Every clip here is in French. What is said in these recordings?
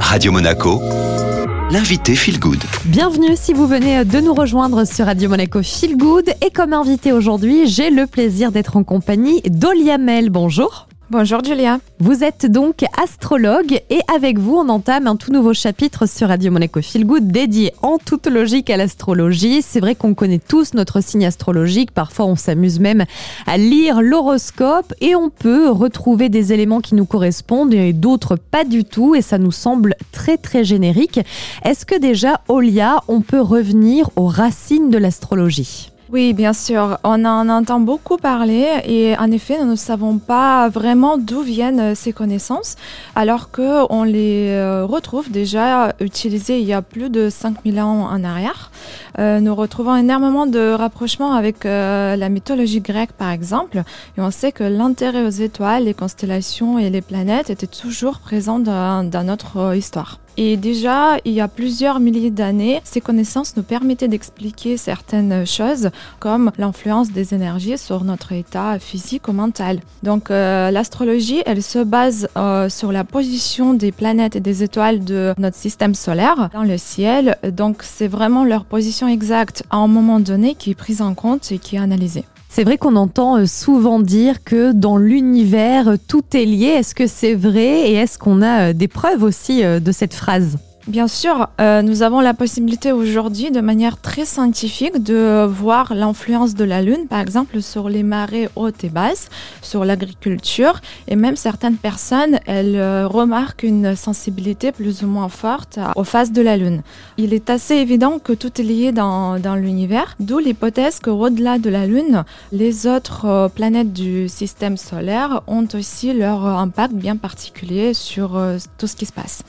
Radio Monaco, l'invité Feel Good. Bienvenue si vous venez de nous rejoindre sur Radio Monaco Feel Good. Et comme invité aujourd'hui, j'ai le plaisir d'être en compagnie d'Olia Mel. Bonjour. Bonjour Julia. Vous êtes donc astrologue et avec vous, on entame un tout nouveau chapitre sur Radio Monaco Feel Good dédié en toute logique à l'astrologie. C'est vrai qu'on connaît tous notre signe astrologique. Parfois, on s'amuse même à lire l'horoscope et on peut retrouver des éléments qui nous correspondent et d'autres pas du tout et ça nous semble très très générique. Est-ce que déjà, Olia, on peut revenir aux racines de l'astrologie? Oui, bien sûr. On en entend beaucoup parler et en effet, nous ne savons pas vraiment d'où viennent ces connaissances, alors qu'on les euh, retrouve déjà utilisées il y a plus de 5000 ans en arrière. Euh, nous retrouvons énormément de rapprochements avec euh, la mythologie grecque, par exemple, et on sait que l'intérêt aux étoiles, les constellations et les planètes étaient toujours présents dans, dans notre histoire. Et déjà, il y a plusieurs milliers d'années, ces connaissances nous permettaient d'expliquer certaines choses, comme l'influence des énergies sur notre état physique ou mental. Donc, euh, l'astrologie, elle se base euh, sur la position des planètes et des étoiles de notre système solaire dans le ciel. Donc, c'est vraiment leur position exacte à un moment donné qui est prise en compte et qui est analysée. C'est vrai qu'on entend euh, souvent dire que dans l'univers, tout est lié. Est-ce que c'est vrai? Et est-ce qu'on a euh, des preuves aussi euh, de cette phrase? Bien sûr, euh, nous avons la possibilité aujourd'hui de manière très scientifique de voir l'influence de la Lune, par exemple, sur les marées hautes et basses, sur l'agriculture, et même certaines personnes, elles euh, remarquent une sensibilité plus ou moins forte aux phases de la Lune. Il est assez évident que tout est lié dans, dans l'univers, d'où l'hypothèse qu'au-delà de la Lune, les autres euh, planètes du système solaire ont aussi leur impact bien particulier sur tout ce qui se passe.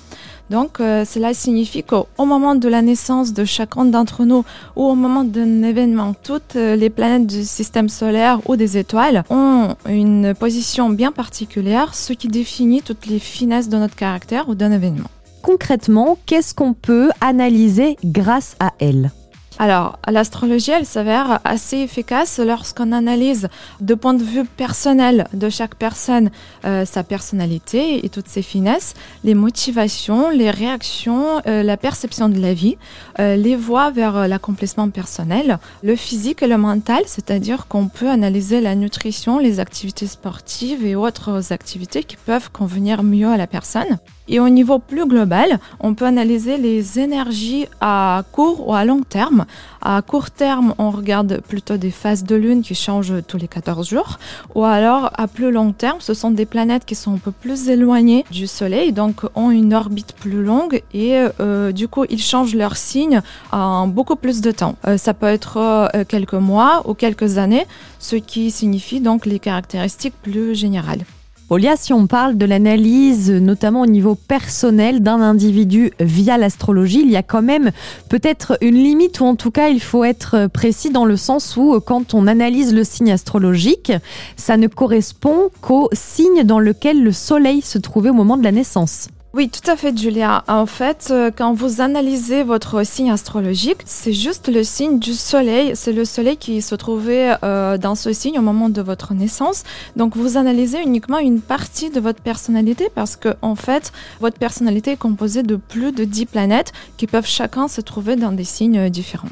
Donc euh, cela signifie qu'au moment de la naissance de chacun d'entre nous ou au moment d'un événement, toutes euh, les planètes du système solaire ou des étoiles ont une position bien particulière, ce qui définit toutes les finesses de notre caractère ou d'un événement. Concrètement, qu'est-ce qu'on peut analyser grâce à elles alors, l'astrologie, elle s'avère assez efficace lorsqu'on analyse de point de vue personnel de chaque personne euh, sa personnalité et toutes ses finesses, les motivations, les réactions, euh, la perception de la vie, euh, les voies vers l'accomplissement personnel, le physique et le mental, c'est-à-dire qu'on peut analyser la nutrition, les activités sportives et autres activités qui peuvent convenir mieux à la personne. Et au niveau plus global, on peut analyser les énergies à court ou à long terme. À court terme, on regarde plutôt des phases de lune qui changent tous les 14 jours. Ou alors, à plus long terme, ce sont des planètes qui sont un peu plus éloignées du Soleil, donc ont une orbite plus longue et euh, du coup, ils changent leur signe en beaucoup plus de temps. Euh, ça peut être euh, quelques mois ou quelques années, ce qui signifie donc les caractéristiques plus générales. Olia, si on parle de l'analyse, notamment au niveau personnel d'un individu via l'astrologie, il y a quand même peut-être une limite, ou en tout cas il faut être précis dans le sens où quand on analyse le signe astrologique, ça ne correspond qu'au signe dans lequel le soleil se trouvait au moment de la naissance. Oui, tout à fait, Julia. En fait, euh, quand vous analysez votre signe astrologique, c'est juste le signe du soleil. C'est le soleil qui se trouvait euh, dans ce signe au moment de votre naissance. Donc, vous analysez uniquement une partie de votre personnalité parce que, en fait, votre personnalité est composée de plus de 10 planètes qui peuvent chacun se trouver dans des signes différents.